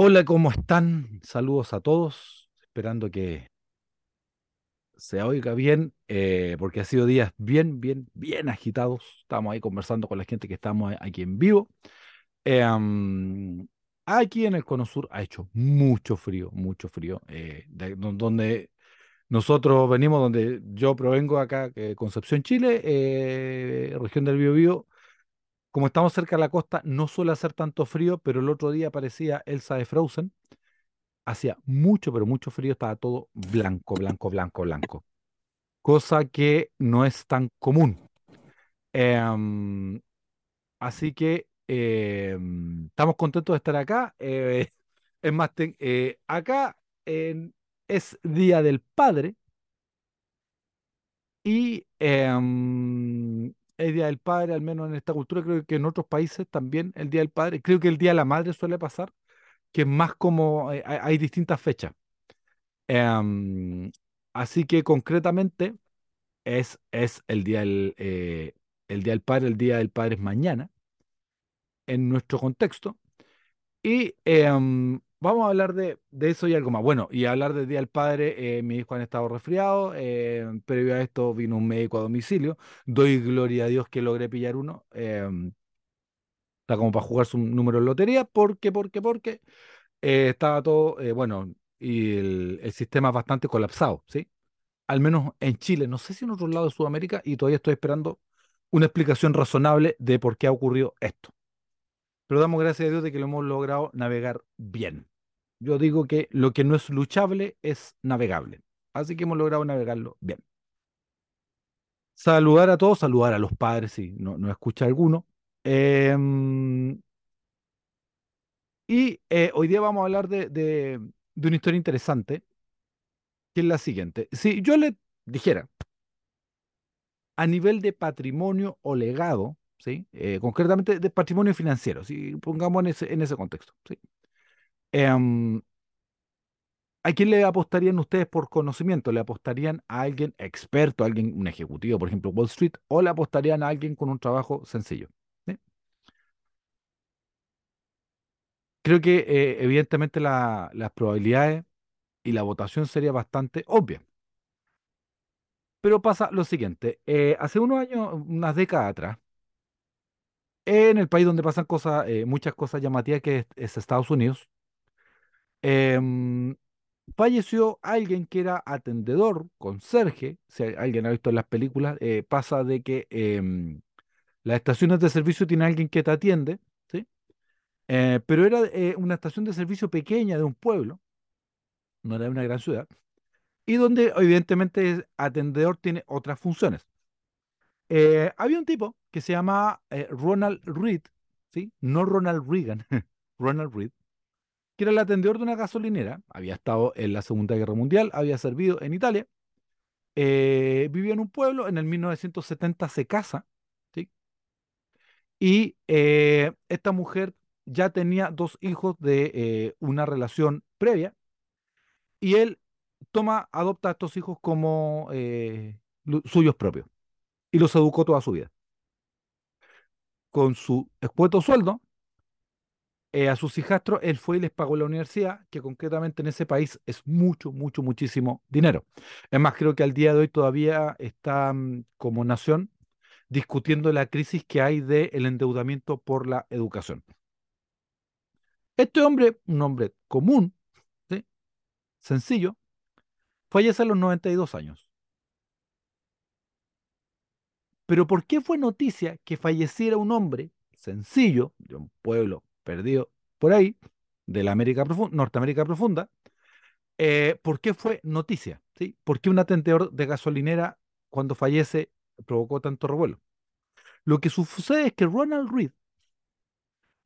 Hola, ¿cómo están? Saludos a todos, esperando que se oiga bien, eh, porque ha sido días bien, bien, bien agitados. Estamos ahí conversando con la gente que estamos aquí en vivo. Am, aquí en el Cono Sur ha hecho mucho frío, mucho frío. eh, de- do- donde nosotros venimos, donde yo provengo acá, eh, Concepción, Chile, región del Biobío. Como estamos cerca de la costa, no suele hacer tanto frío, pero el otro día parecía Elsa de Frozen. hacía mucho, pero mucho frío, estaba todo blanco, blanco, blanco, blanco. Cosa que no es tan común. Em, así que em, estamos contentos de estar acá. eh, es más, eh, acá es Día del Padre y em, es Día del Padre, al menos en esta cultura, creo que en otros países también el Día del Padre. Creo que el Día de la Madre suele pasar, que es más como eh, hay hay distintas fechas. Em, así que concretamente es, es el día del, eh, el día del padre, el día del padre es mañana, en nuestro contexto. Y em, vamos a hablar de, de eso y algo más. Bueno, y hablar del día del padre, eh, mi hijo han estado resfriado, em, previo a esto vino un médico a domicilio. Doy gloria a Dios que logré pillar uno. em, está como para jugarse un número en lotería, porque, porque, porque eh, estaba todo, eh, bueno, y el, el sistema bastante colapsado, ¿sí? al menos en Chile, no sé si en otros lados de Sudamérica, y todavía estoy esperando una explicación razonable de por qué ha ocurrido esto. Pero damos gracias a Dios de que lo hemos logrado navegar bien. Yo digo que lo que no es luchable es navegable. Así que hemos logrado navegarlo bien. Saludar a todos, saludar a los padres, si no, no escucha alguno. Em, y eh, hoy día vamos a hablar de, de, de una historia interesante, que es la siguiente. Si yo le dijera, a nivel de patrimonio o legado, ¿sí? Eh, concretamente de patrimonio financiero, si pongamos en ese, en ese contexto, ¿sí? Em, ¿a quién le apostarían ustedes por conocimiento? ¿Le apostarían a alguien experto, a alguien, un ejecutivo, por ejemplo, Wall Street, o le apostarían a alguien con un trabajo sencillo? Creo que eh, evidentemente la- las probabilidades y la votación sería bastante obvia. Pero pasa lo siguiente, eh, hace unos años, unas décadas atrás, en el país donde pasan cosas, eh, muchas cosas llamativas que es, es Estados Unidos, em, falleció alguien que era atendedor, conserje, si alguien ha visto en las películas, eh, pasa de que em, las estaciones de servicio tienen alguien que te atiende, ¿sí? Eh, pero era una estación de servicio pequeña de un pueblo, no era de una gran ciudad, y donde evidentemente atendedor tiene otras funciones. Había un tipo que se llama eh, Ronald Reed, ¿sí? No Ronald Reagan, Ronald Reed que era el atendedor de una gasolinera, había estado en la Segunda Guerra Mundial, había servido en Italia, eh, vivía en un pueblo, en el 1970 se casa, ¿sí? Y eh, esta mujer ya tenía dos hijos de una relación previa, y él toma, adopta a estos hijos como suyos propios, y los educó toda su vida. Con su escueto sueldo, eh, a sus hijastros, él fue y les pagó la universidad, que concretamente en ese país es mucho, mucho, muchísimo dinero. Es más, creo que al día de hoy todavía están como nación discutiendo la crisis que hay del endeudamiento por la educación. Este hombre, un hombre común, sencillo, fallece a los 92 años. Pero ¿por qué fue noticia que falleciera un hombre sencillo, de un pueblo perdido por ahí, de la América profunda, Norteamérica profunda, Eh, ¿por qué fue noticia? ¿Sí? ¿Por qué un atentador de gasolinera cuando fallece provocó tanto revuelo? Lo que sucede es que Ronald Reed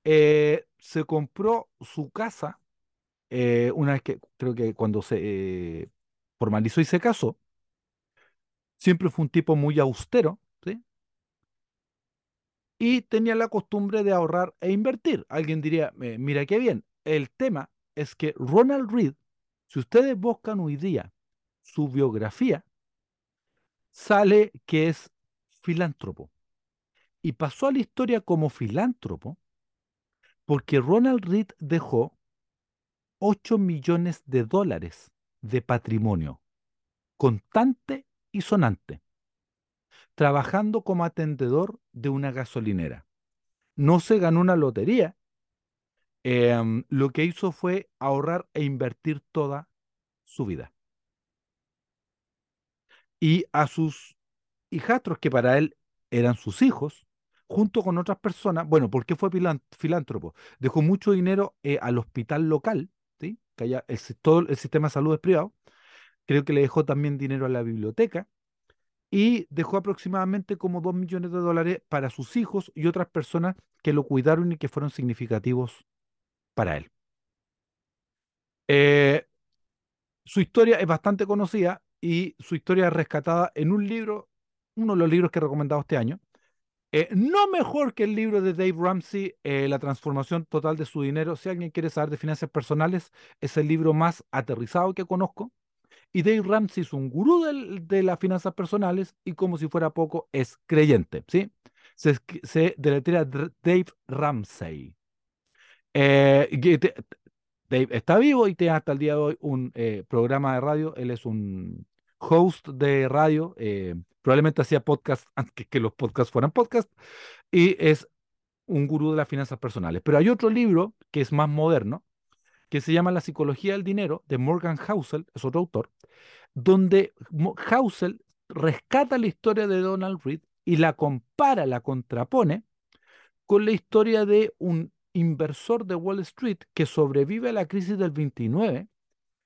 eh, se compró su casa eh, una vez que creo que cuando se formalizó y se casó, siempre fue un tipo muy austero. Y tenía la costumbre de ahorrar e invertir. Alguien diría, eh, mira qué bien. El tema es que Ronald Reed, si ustedes buscan hoy día su biografía, sale que es filántropo. Y pasó a la historia como filántropo porque Ronald Reed dejó 8 millones de dólares de patrimonio, contante y sonante, trabajando como atendedor de una gasolinera. No se ganó una lotería, em, lo que hizo fue ahorrar e invertir toda su vida. Y a sus hijastros, que para él eran sus hijos, junto con otras personas, bueno, ¿por qué fue filántropo? Dejó mucho dinero eh, al hospital local, ¿sí? que todo el sistema de salud es privado, creo que le dejó también dinero a la biblioteca, y dejó aproximadamente como 2 millones de dólares para sus hijos y otras personas que lo cuidaron y que fueron significativos para él. Eh, su historia es bastante conocida y su historia es rescatada en un libro, uno de los libros que he recomendado este año. Eh, no mejor que el libro de Dave Ramsey, eh, La transformación total de su dinero. Si alguien quiere saber de finanzas personales, es el libro más aterrizado que conozco. Y Dave Ramsey es un gurú de las finanzas personales y como si fuera poco, es creyente, ¿sí? Se, se deletrea Dave Ramsey. Eh, Dave está vivo y tiene hasta el día de hoy un eh, programa de radio. Él es un host de radio. Eh, probablemente hacía podcast antes que los podcasts fueran podcast. Y es un gurú de las finanzas personales. Pero hay otro libro que es más moderno, que se llama La psicología del dinero, de Morgan Housel, es otro autor, donde Housel rescata la historia de Donald Reed y la compara, la contrapone con la historia de un inversor de Wall Street que sobrevive a la crisis del 29,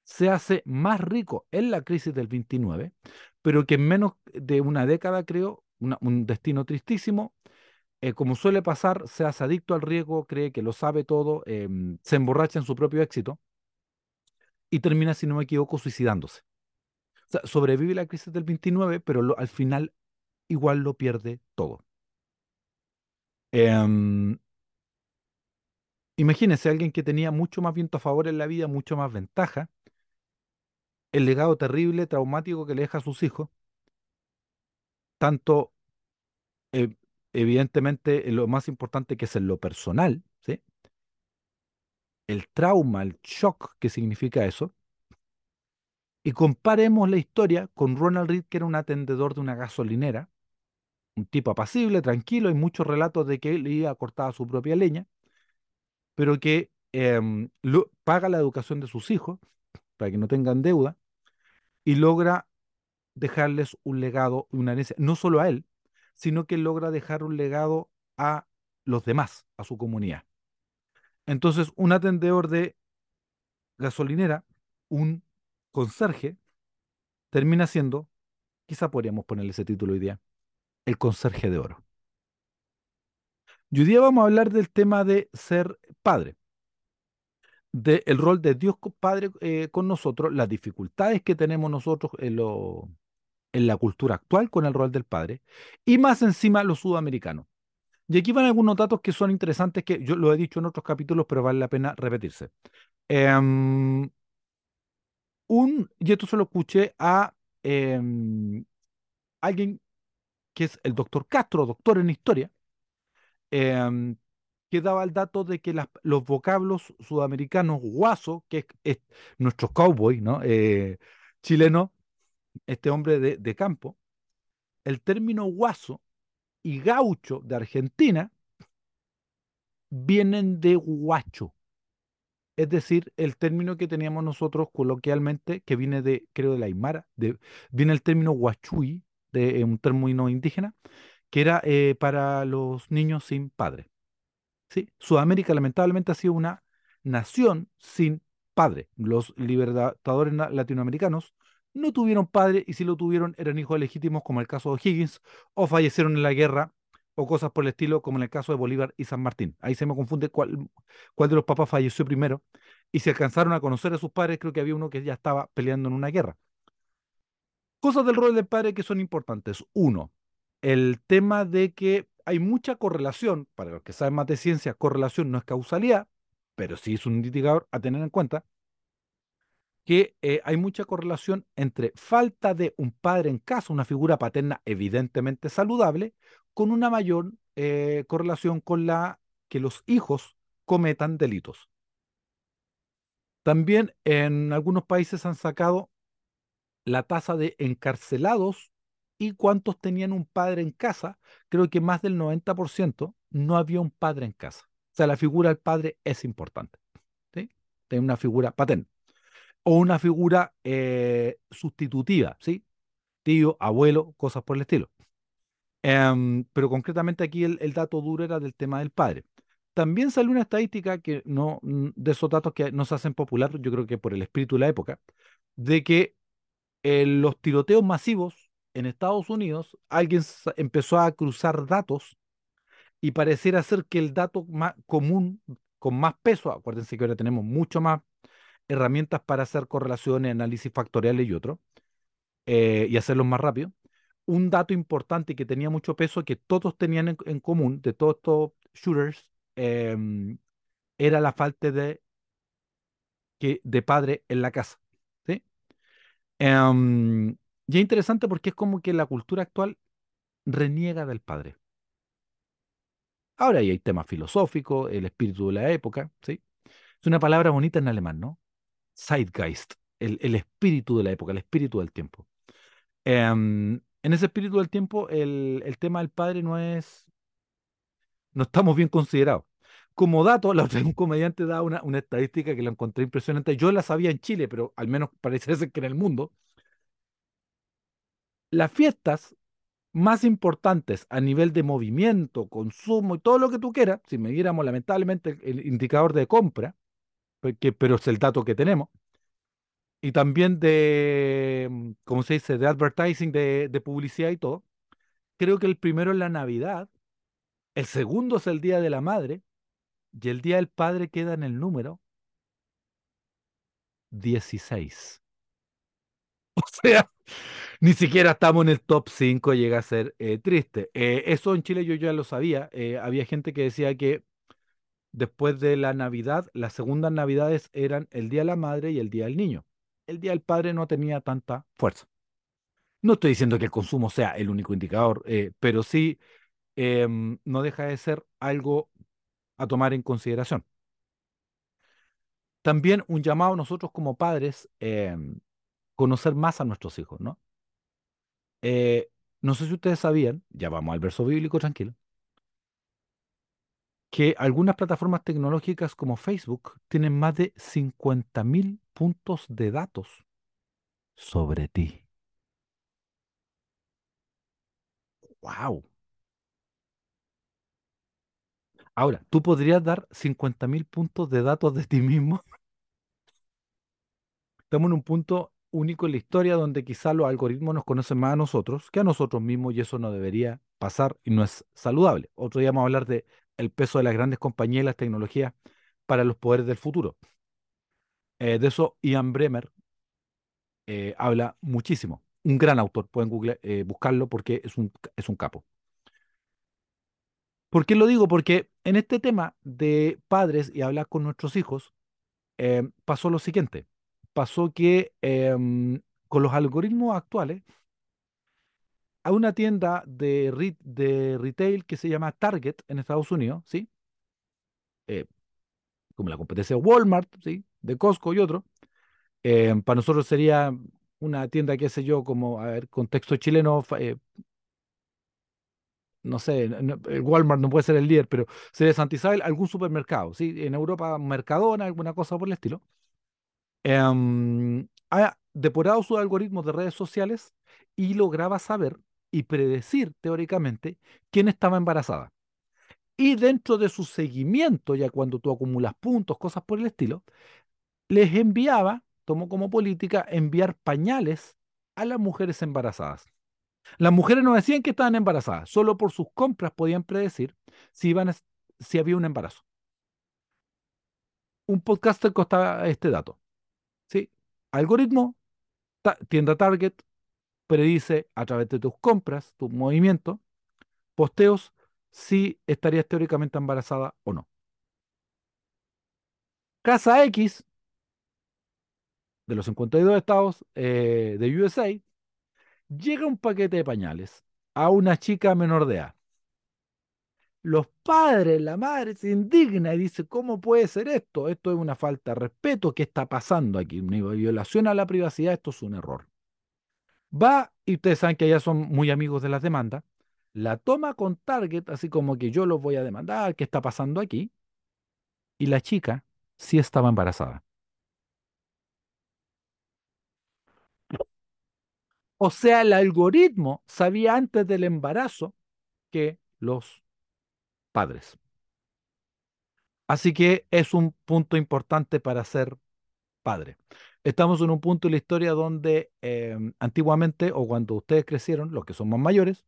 se hace más rico en la crisis del 29, pero que en menos de una década creó un destino tristísimo, eh, como suele pasar, se hace adicto al riesgo, cree que lo sabe todo, em, se emborracha en su propio éxito y termina, si no me equivoco, suicidándose. Sobrevive la crisis del 29, pero al final igual lo pierde todo. Em, imagínense alguien que tenía mucho más viento a favor en la vida, mucho más ventaja, el legado terrible, traumático que le deja a sus hijos, tanto eh, evidentemente lo más importante que es en lo personal, ¿sí? El trauma, el shock que significa eso. Y comparemos la historia con Ronald Reed, que era un atendedor de una gasolinera, un tipo apacible, tranquilo, hay muchos relatos de que él iba a cortar su propia leña, pero que em, paga la educación de sus hijos para que no tengan deuda y logra dejarles un legado, una herencia, no solo a él, sino que logra dejar un legado a los demás, a su comunidad. Entonces, un atendedor de gasolinera, un conserje, termina siendo, quizá podríamos ponerle ese título hoy día, el conserje de oro. Y hoy día vamos a hablar del tema de ser padre, del rol de Dios Padre eh, con nosotros, las dificultades que tenemos nosotros en lo, en la cultura actual con el rol del padre, y más encima los sudamericanos. Y aquí van algunos datos que son interesantes, que yo lo he dicho en otros capítulos, pero vale la pena repetirse. Em, un, y esto se lo escuché a em, alguien que es el doctor Castro, doctor en historia, em, que daba el dato de que los vocablos sudamericanos, guaso, que es, nuestro cowboy, ¿no? Eh, chileno, este hombre de, campo, el término guaso y gaucho de Argentina vienen de guacho. Es decir, el término que teníamos nosotros coloquialmente, que viene de, creo, de la Aymara, viene el término guachuy, de eh, un término indígena, que era eh, para los niños sin padre. ¿Sí? Sudamérica lamentablemente ha sido una nación sin padre. Los libertadores latinoamericanos no tuvieron padre y si lo tuvieron eran hijos legítimos como el caso de Higgins o fallecieron en la guerra o cosas por el estilo como en el caso de Bolívar y San Martín. Ahí se me confunde cuál, cuál de los papás falleció primero y si alcanzaron a conocer a sus padres creo que había uno que ya estaba peleando en una guerra. Cosas del rol del padre que son importantes. Uno, el tema de que hay mucha correlación, para los que saben más de ciencia, correlación no es causalidad, pero sí es un indicador a tener en cuenta que eh, hay mucha correlación entre falta de un padre en casa, una figura paterna evidentemente saludable, con una mayor eh, correlación con la que los hijos cometan delitos. También en algunos países han sacado la tasa de encarcelados y cuántos tenían un padre en casa. Creo que más del 90% no había un padre en casa. O sea, la figura del padre es importante. ¿sí? Tener una figura patente. O una figura eh, sustitutiva, ¿sí? Tío, abuelo, cosas por el estilo. Em, pero concretamente aquí el, dato duro era del tema del padre. También salió una estadística que no, de esos datos que no se hacen popular, yo creo que por el espíritu de la época, de que en los tiroteos masivos en Estados Unidos, alguien empezó a cruzar datos y pareciera ser que el dato más común, con más peso, acuérdense que ahora tenemos mucho más herramientas para hacer correlaciones, análisis factoriales y otros, eh, y hacerlos más rápido. Un dato importante que tenía mucho peso, que todos tenían en, común, de todos estos shooters, em, era la falta de, que, de padre en la casa. ¿sí? Em, y es interesante porque es como que la cultura actual reniega del padre. Ahora ahí hay temas filosóficos, el espíritu de la época, ¿sí? Es una palabra bonita en alemán, ¿no? Zeitgeist, el, el espíritu de la época, el espíritu del tiempo. Em, en ese espíritu del tiempo, el, tema del padre no es, no estamos bien considerados. Como dato, un comediante da una, estadística que la encontré impresionante. Yo la sabía en Chile, pero al menos parece ser que en el mundo. Las fiestas más importantes a nivel de movimiento, consumo y todo lo que tú quieras, si midiéramos lamentablemente el, el indicador de compra, porque- pero es el dato que tenemos, y también de, mm, ¿cómo se dice?, de advertising, de, de publicidad y todo, creo que el primero es la Navidad, el segundo es el Día de la Madre, y el Día del Padre queda en el número 16. O sea, ni siquiera estamos en el top 5, llega a ser eh, triste. Eh, eso en Chile yo ya lo sabía. eh, había gente que decía que después de la Navidad, las segundas Navidades eran el Día de la Madre y el Día del Niño. El Día del Padre no tenía tanta fuerza. No estoy diciendo que el consumo sea el único indicador, eh, pero sí em, no deja de ser algo a tomar en consideración. También un llamado a nosotros como padres, em, conocer más a nuestros hijos, ¿no? Eh, no sé si ustedes sabían, ya vamos al verso bíblico, tranquilo, que algunas plataformas tecnológicas como Facebook tienen más de 50.000 puntos de datos sobre ti. ¡Wow! Ahora, ¿tú podrías dar 50.000 puntos de datos de ti mismo? Estamos en un punto único en la historia donde quizá los algoritmos nos conocen más a nosotros que a nosotros mismos y eso no debería pasar y no es saludable. Otro día vamos a hablar de el peso de las grandes compañías y las tecnologías para los poderes del futuro. Eh, de eso Ian Bremer eh, habla muchísimo. Un gran autor, pueden eh, buscarlo porque es un, es un capo. ¿Por qué lo digo? Porque en este tema de padres y hablar con nuestros hijos, pasó lo siguiente. Pasó que em, con los algoritmos actuales, hay una tienda de, de retail que se llama Target en Estados Unidos, ¿sí? Como la competencia de Walmart, ¿sí? De Costco y otro. Em, para nosotros sería una tienda, qué sé yo, como, a ver, contexto chileno, eh, no sé, Walmart no puede ser el líder, pero sería Santa Isabel, algún supermercado, ¿sí? En Europa, Mercadona, alguna cosa por el estilo. em, ha depurado sus algoritmos de redes sociales y lograba saber y predecir teóricamente quién estaba embarazada. Y dentro de su seguimiento, ya cuando tú acumulas puntos, cosas por el estilo, les enviaba, tomó como política, enviar pañales a las mujeres embarazadas. Las mujeres no decían que estaban embarazadas, solo por sus compras podían predecir si, iban si había un embarazo. Un podcaster costaba este dato. ¿sí? Algoritmo, tienda Target, predice a través de tus compras, tus movimientos, posteos, si estarías teóricamente embarazada o no. Casa X, de los 52 estados eh, de USA, llega un paquete de pañales a una chica menor de edad. Los padres, la madre se indigna y dice, ¿cómo puede ser esto? Esto es una falta de respeto. ¿Qué está pasando aquí? Una violación a la privacidad, esto es un error. Va, y ustedes saben que allá son muy amigos de las demandas, la toma con Target, así como que yo los voy a demandar, ¿qué está pasando aquí? Y la chica sí estaba embarazada. O sea, el algoritmo sabía antes del embarazo que los padres. Así que es un punto importante para ser padre. Estamos en un punto de la historia donde em, antiguamente o cuando ustedes crecieron, los que son más mayores,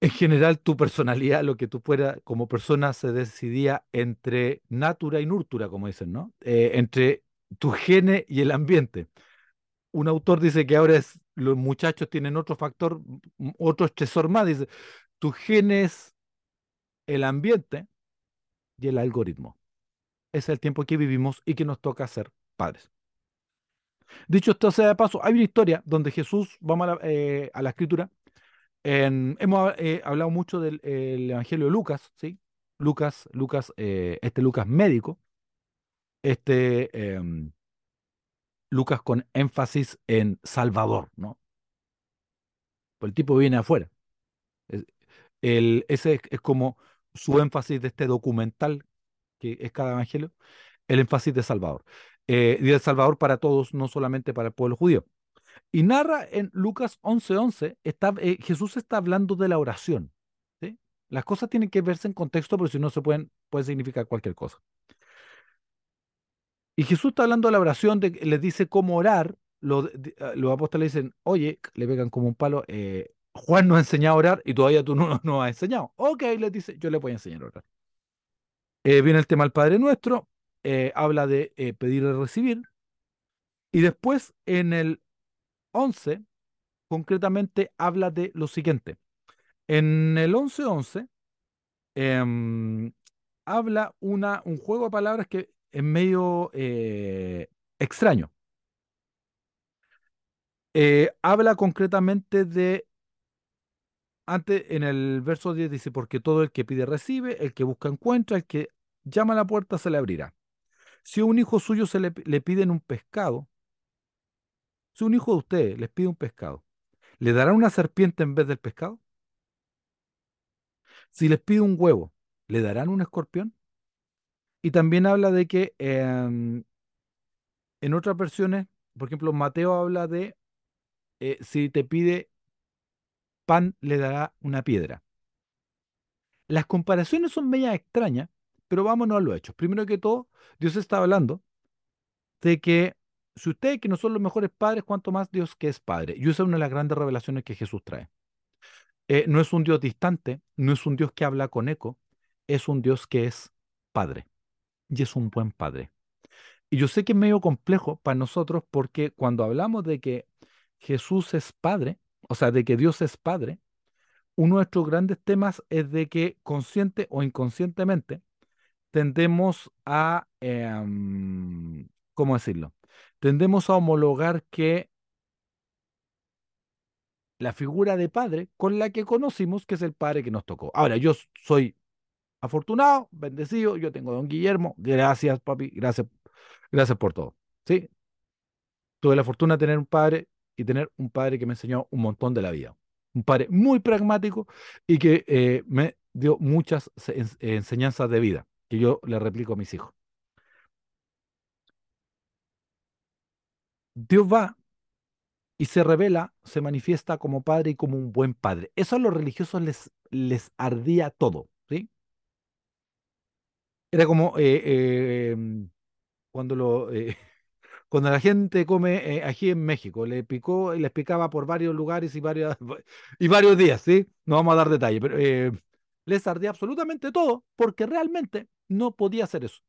en general tu personalidad, lo que tú fueras como persona, se decidía entre natura y nurtura, como dicen, ¿no? Eh, entre tu gene y el ambiente. Un autor dice que ahora es, los muchachos tienen otro factor, otro estresor más, dice, tu gene es el ambiente y el algoritmo. Es el tiempo que vivimos y que nos toca ser padres. Dicho esto sea de paso, hay una historia donde Jesús, vamos a la, eh, escritura, hemos eh, hablado mucho del Evangelio de Lucas, ¿sí? Lucas, Lucas, eh, este Lucas médico, este em, Lucas con énfasis en Salvador, ¿no? Pues el tipo viene afuera. el, ese es, como su énfasis de este documental que es cada evangelio, el énfasis de Salvador. Eh, y de Salvador para todos, no solamente para el pueblo judío. Y narra en Lucas 11:11, está, eh, Jesús está hablando de la oración. ¿sí? Las cosas tienen que verse en contexto, porque si no se pueden, puede significar cualquier cosa. Y Jesús está hablando de la oración, de, les dice cómo orar. Los, ah, los apóstoles dicen, oye, le pegan como un palo, eh, Juan nos ha enseñado a orar y todavía tú no nos has enseñado. Ok, les dice, yo le voy a enseñar a orar. Eh, viene el tema del Padre Nuestro, habla de pedir y recibir. Y después en el 11, concretamente, habla de lo siguiente. En el 11.11, em, habla una, un juego de palabras que es medio eh, extraño. Eh, habla concretamente de, antes en el verso 10 dice, porque todo el que pide recibe, el que busca encuentra, el que llama a la puerta se le abrirá. Si a un hijo suyo se le, le piden un pescado, si un hijo de ustedes les pide un pescado, ¿le darán una serpiente en vez del pescado? Si les pide un huevo, ¿le darán un escorpión? Y también habla de que em, en otras versiones, por ejemplo, Mateo habla de eh, si te pide pan, le dará una piedra. Las comparaciones son medias extrañas, pero vámonos a los hechos. Primero que todo, Dios está hablando de que si ustedes que no son los mejores padres, cuanto más Dios que es Padre. Y esa es una de las grandes revelaciones que Jesús trae. Eh, no es un Dios distante, no es un Dios que habla con eco, es un Dios que es Padre. Y es un buen Padre. Y yo sé que es medio complejo para nosotros porque cuando hablamos de que Jesús es Padre, o sea, de que Dios es Padre, uno de nuestros grandes temas es de que consciente o inconscientemente tendemos a, em, ¿cómo decirlo? tendemos a homologar que la figura de padre con la que conocimos que es el padre que nos tocó. Ahora, yo soy afortunado, bendecido, yo tengo a don Guillermo, gracias papi, gracias, gracias por todo. ¿sí? Tuve la fortuna de tener un padre y tener un padre que me enseñó un montón de la vida. Un padre muy pragmático y que eh, me dio muchas enseñanzas de vida que yo le replico a mis hijos. Dios va y se revela, se manifiesta como padre y como un buen padre. Eso a los religiosos les, les ardía todo. Era como eh, em, cuando, lo, eh, cuando la gente come aquí eh, en México, le picó y les picaba por varios lugares y, varios, y varios días, ¿sí? No vamos a dar detalles, pero les ardía absolutamente todo porque realmente no podía hacer eso.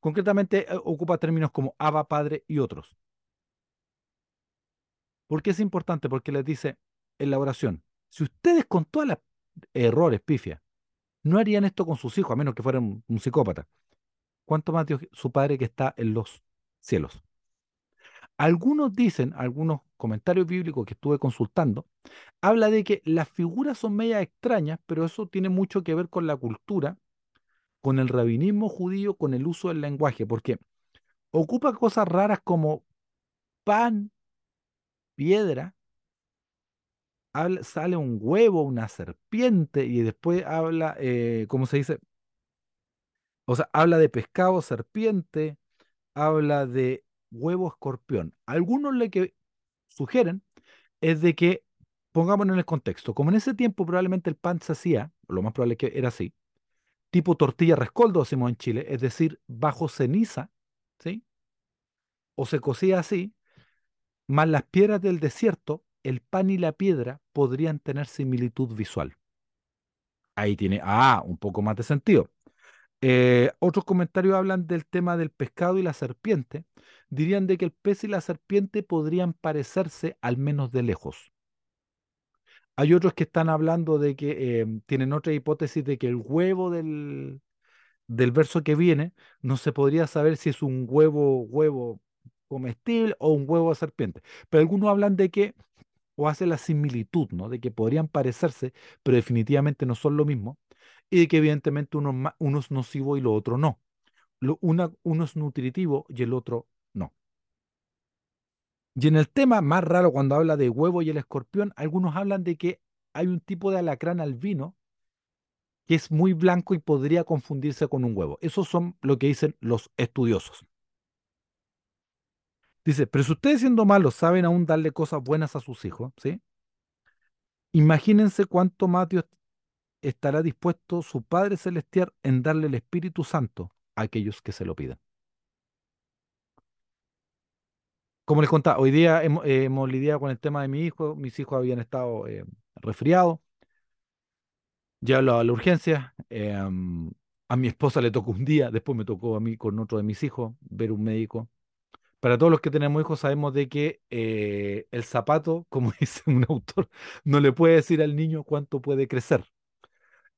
Concretamente ocupa términos como Abba, Padre y otros. ¿Por qué es importante? Porque les dice en la oración, si ustedes con todos los errores, pifia, no harían esto con sus hijos, a menos que fueran un, psicópata, ¿cuánto más su Padre que está en los cielos? Algunos dicen, algunos comentarios bíblicos que estuve consultando, habla de que las figuras son medias extrañas, pero eso tiene mucho que ver con la cultura, con el rabinismo judío, con el uso del lenguaje, porque ocupa cosas raras como pan, piedra, sale un huevo, una serpiente, y después habla, eh, ¿cómo se dice? O sea, habla de pescado, serpiente, habla de huevo, escorpión. Algunos lo que sugieren es de que, pongámonos en el contexto, como en ese tiempo probablemente el pan se hacía, lo más probable es que era así, tipo tortilla rescoldo, decimos en Chile, es decir, bajo ceniza, ¿sí? O se cocía así, más las piedras del desierto, el pan y la piedra podrían tener similitud visual. Ahí tiene, ah, un poco más de sentido. Eh, otros comentarios hablan del tema del pescado y la serpiente. Dirían de que el pez y la serpiente podrían parecerse al menos de lejos. Hay otros que están hablando de que eh, tienen otra hipótesis de que el huevo del, del verso que viene no se podría saber si es un huevo, huevo comestible o un huevo de serpiente. Pero algunos hablan de que, o hace la similitud, ¿no? De que podrían parecerse, pero definitivamente no son lo mismo. Y de que evidentemente uno, es nocivo y lo otro no. Uno es nutritivo y el otro no. Y en el tema más raro, cuando habla de huevo y el escorpión, algunos hablan de que hay un tipo de alacrán albino que es muy blanco y podría confundirse con un huevo. Esos son lo que dicen los estudiosos. Dice, pero si ustedes siendo malos saben aún darle cosas buenas a sus hijos, ¿sí? Imagínense cuánto más estará dispuesto su Padre Celestial en darle el Espíritu Santo a aquellos que se lo pidan. Como les contaba, hoy día hemos, eh, hemos lidiado con el tema de mi hijo. Mis hijos habían estado eh, resfriados. Ya a la, urgencia. am, a mi esposa le tocó un día, después me tocó a mí con otro de mis hijos ver un médico. Para todos los que tenemos hijos sabemos de que eh, el zapato, como dice un autor, no le puede decir al niño cuánto puede crecer.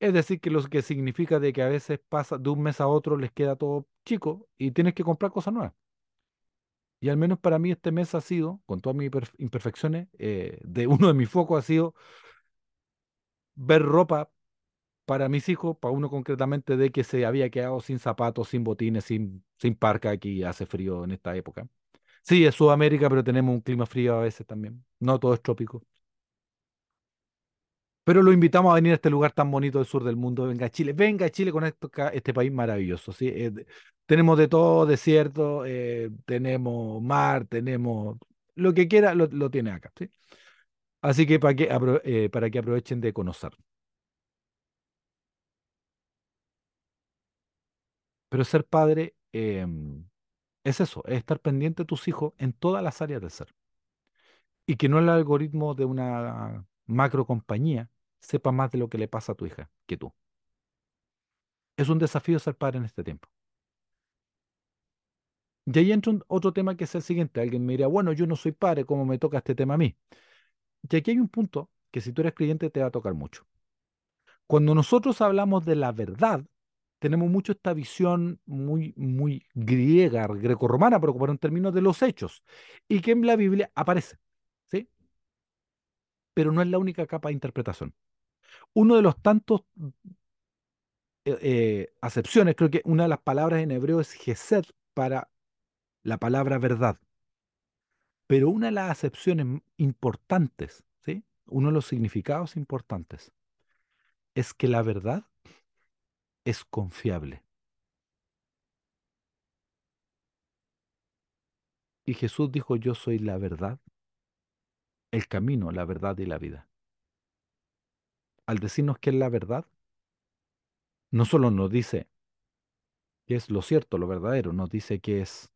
Es decir, que lo que significa de que a veces pasa de un mes a otro les queda todo chico y tienes que comprar cosas nuevas. Y al menos para mí este mes ha sido, con todas mis imperf- imperfecciones, eh, de uno de mis focos ha sido ver ropa para mis hijos, para uno concretamente de que se había quedado sin zapatos, sin botines, sin, sin parca, aquí hace frío en esta época. Sí, es Sudamérica, pero tenemos un clima frío a veces también. No todo es trópico. Pero lo invitamos a venir a este lugar tan bonito del sur del mundo. Venga a Chile, venga a Chile con esto, este país maravilloso. ¿sí? Eh, tenemos de todo, desierto, eh, tenemos mar, tenemos lo que quiera, lo, lo tiene acá. ¿sí? Así que para que, eh, para que aprovechen de conocer. Pero ser padre em, es eso, es estar pendiente de tus hijos en todas las áreas del ser. Y que no el algoritmo de una macro compañía sepa más de lo que le pasa a tu hija que tú. Es un desafío ser padre en este tiempo. Y ahí entra otro tema que es el siguiente. Alguien me dirá, bueno, yo no soy padre, ¿cómo me toca este tema a mí? Y aquí hay un punto que si tú eres creyente te va a tocar mucho. Cuando nosotros hablamos de la verdad, tenemos mucho esta visión muy, muy griega, grecorromana, pero como en términos de los hechos, y que en la Biblia aparece, ¿sí? Pero no es la única capa de interpretación. Uno de los tantos eh, eh, acepciones, creo que una de las palabras en hebreo es gesed para la palabra verdad. Pero una de las acepciones importantes, ¿sí? Uno de los significados importantes es que la verdad es confiable. Y Jesús dijo, yo soy la verdad, el camino, la verdad y la vida. Al decirnos que es la verdad, no solo nos dice que es lo cierto, lo verdadero, nos dice que es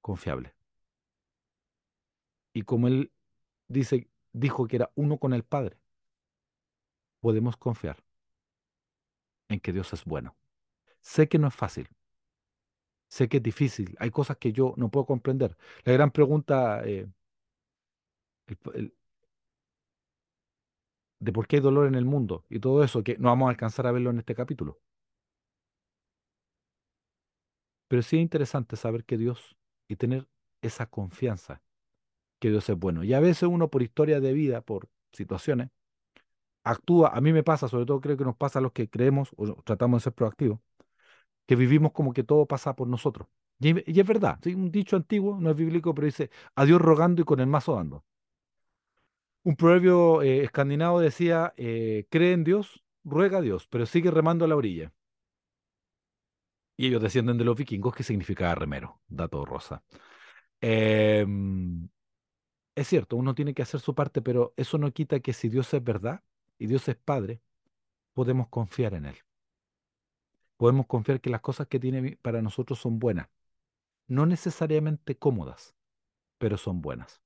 confiable. Y como Él dice, dijo que era uno con el Padre, podemos confiar en que Dios es bueno. Sé que no es fácil, sé que es difícil, hay cosas que yo no puedo comprender. La gran pregunta eh, de por qué hay dolor en el mundo y todo eso, que no vamos a alcanzar a verlo en este capítulo. Pero sí es interesante saber que Dios y tener esa confianza que Dios es bueno. Y a veces uno por historia de vida, por situaciones, actúa, a mí me pasa, sobre todo creo que nos pasa a los que creemos o tratamos de ser proactivos, que vivimos como que todo pasa por nosotros. Y, es verdad, ¿sí? un dicho antiguo, no es bíblico, pero dice, a Dios rogando y con el mazo dando. Un proverbio eh, escandinavo decía, eh, cree en Dios, ruega a Dios, pero sigue remando a la orilla. Y ellos descienden de los vikingos, que significaba remero, dato rosa. Em, es cierto, uno tiene que hacer su parte, pero eso no quita que si Dios es verdad y Dios es Padre, podemos confiar en Él. Podemos confiar que las cosas que tiene para nosotros son buenas. No necesariamente cómodas, pero son buenas.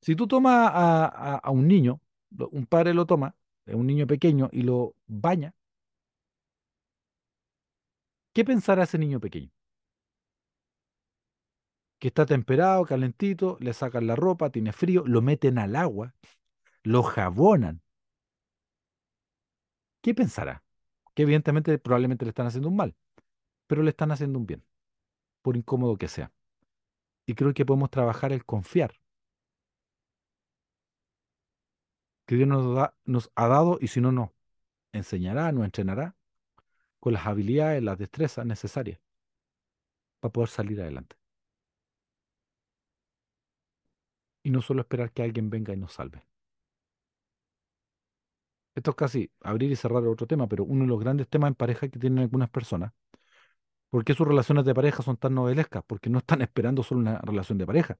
Si tú tomas a, a- un niño, un padre lo toma, un niño pequeño, y lo baña, ¿qué pensará ese niño pequeño? Que está temperado, calentito, le sacan la ropa, tiene frío, lo meten al agua, lo jabonan. ¿Qué pensará? Que evidentemente probablemente le están haciendo un mal, pero le están haciendo un bien, por incómodo que sea. Y creo que podemos trabajar el confiar que Dios nos ha dado y si no nos enseñará, nos entrenará con las habilidades, las destrezas necesarias para poder salir adelante. Y no solo esperar que alguien venga y nos salve. Esto es casi abrir y cerrar otro tema, pero uno de los grandes temas en pareja que tienen algunas personas. ¿Por qué sus relaciones de pareja son tan novelescas? Porque no están esperando solo una relación de pareja,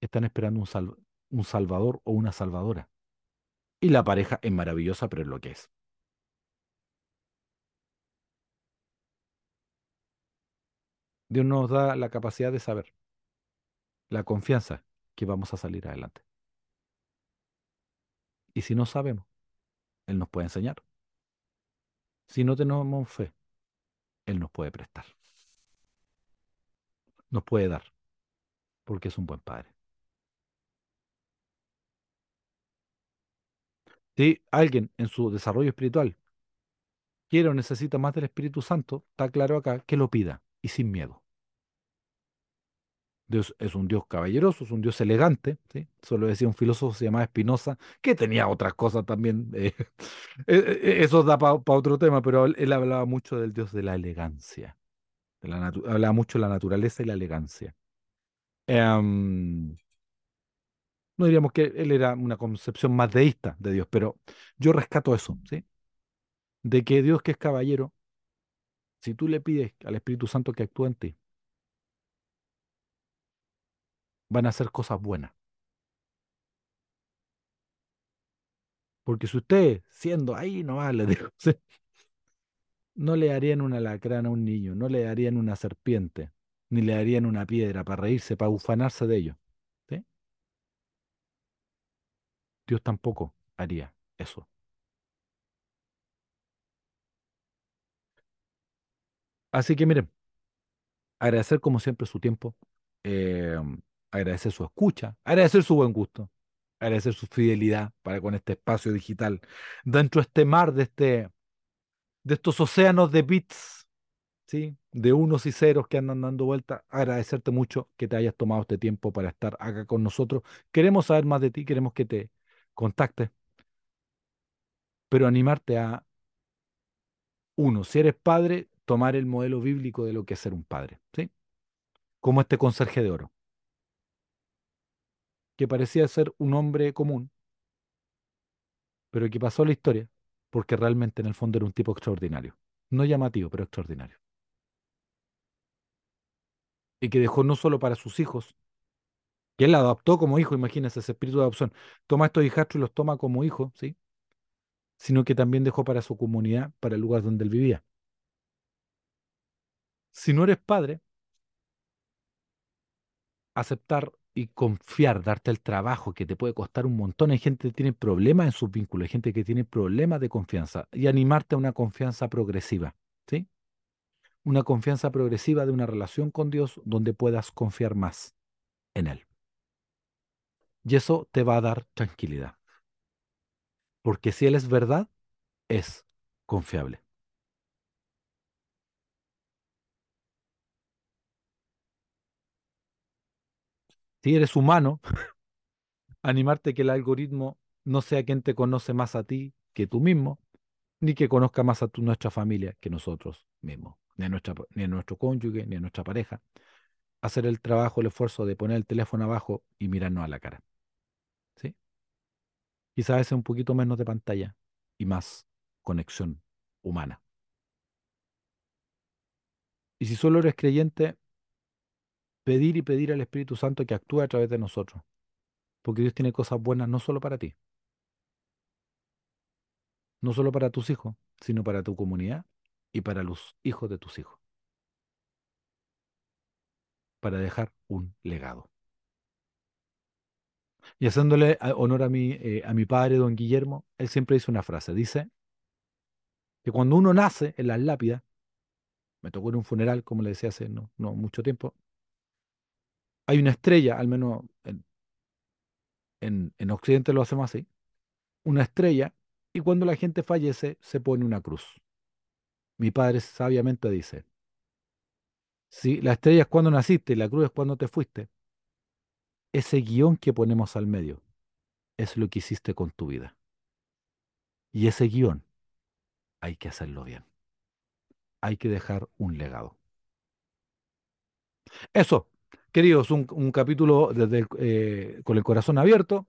están esperando un, sal- un salvador o una salvadora. Y la pareja es maravillosa, pero es lo que es. Dios nos da la capacidad de saber, la confianza que vamos a salir adelante. Y si no sabemos, Él nos puede enseñar. Si no tenemos fe, Él nos puede prestar, nos puede dar, porque es un buen padre. Si alguien en su desarrollo espiritual quiere o necesita más del Espíritu Santo, está claro acá que lo pida y sin miedo. Dios es un Dios caballeroso, es un Dios elegante, ¿sí? Eso lo decía un filósofo, se llamaba Spinoza, que tenía otras cosas también. eh, eh, eh, eso da para otro tema, pero él, hablaba mucho del Dios de la elegancia. de la hablaba mucho de la naturaleza y la elegancia. Em, no diríamos que él era una concepción más deísta de Dios, pero yo rescato eso, ¿sí? De que Dios que es caballero, si tú le pides al Espíritu Santo que actúe en ti, van a hacer cosas buenas. Porque si usted, siendo ahí nomás, le digo, no le darían una alacrán a un niño, no le darían una serpiente, ni le darían una piedra para reírse, para ufanarse de ello. ¿sí? Dios tampoco haría eso. Así que miren, agradecer como siempre su tiempo, eh, agradecer su escucha, agradecer su buen gusto, agradecer su fidelidad para con este espacio digital, dentro de este mar, de, este, de estos océanos de bits, ¿sí? de unos y ceros que andan dando vuelta, agradecerte mucho que te hayas tomado este tiempo para estar acá con nosotros. Queremos saber más de ti, queremos que te contactes, pero animarte a, uno, si eres padre, tomar el modelo bíblico de lo que es ser un padre, ¿sí? Como este conserje de oro. Que parecía ser un hombre común, pero que pasó la historia porque realmente en el fondo era un tipo extraordinario. No llamativo, pero extraordinario. Y que dejó no solo para sus hijos, que él la adoptó como hijo, imagínense ese espíritu de adopción. Toma estos hijastros y los toma como hijos, ¿sí? Sino que también dejó para su comunidad, para el lugar donde él vivía. Si no eres padre, aceptar y confiar, darte el trabajo que te puede costar un montón. Hay gente que tiene problemas en sus vínculos, hay gente que tiene problemas de confianza y animarte a una confianza progresiva, ¿sí? Una confianza progresiva de una relación con Dios donde puedas confiar más en Él. Y eso te va a dar tranquilidad, porque si Él es verdad, es confiable. Si eres humano, animarte que el algoritmo no sea quien te conoce más a ti que tú mismo, ni que conozca más a tu, nuestra familia que nosotros mismos, ni a, ni a nuestro cónyuge, ni a nuestra pareja. Hacer el trabajo, el esfuerzo de poner el teléfono abajo y mirarnos a la cara. ¿Sí? Quizás ese un poquito menos de pantalla y más conexión humana. Y si solo eres creyente, pedir y pedir al Espíritu Santo que actúe a través de nosotros. Porque Dios tiene cosas buenas no solo para ti, no solo para tus hijos, sino para tu comunidad y para los hijos de tus hijos. Para dejar un legado. Y haciéndole honor a mi, eh, a mi padre, don Guillermo, él siempre dice una frase. Dice que cuando uno nace en las lápidas, me tocó en un funeral, como le decía hace no, no mucho tiempo, hay una estrella, al menos en, en, en Occidente lo hacemos así, una estrella, y cuando la gente fallece se pone una cruz. Mi padre sabiamente dice, si la estrella es cuando naciste y la cruz es cuando te fuiste, ese guion que ponemos al medio es lo que hiciste con tu vida. Y ese guion hay que hacerlo bien. Hay que dejar un legado. Eso, queridos, un, capítulo desde eh, con el corazón abierto,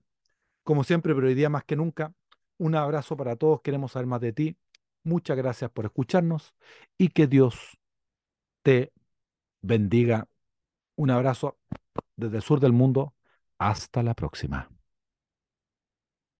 como siempre, pero hoy día más que nunca. Un abrazo para todos, queremos saber más de ti. Muchas gracias por escucharnos y que Dios te bendiga. Un abrazo desde el sur del mundo. Hasta la próxima.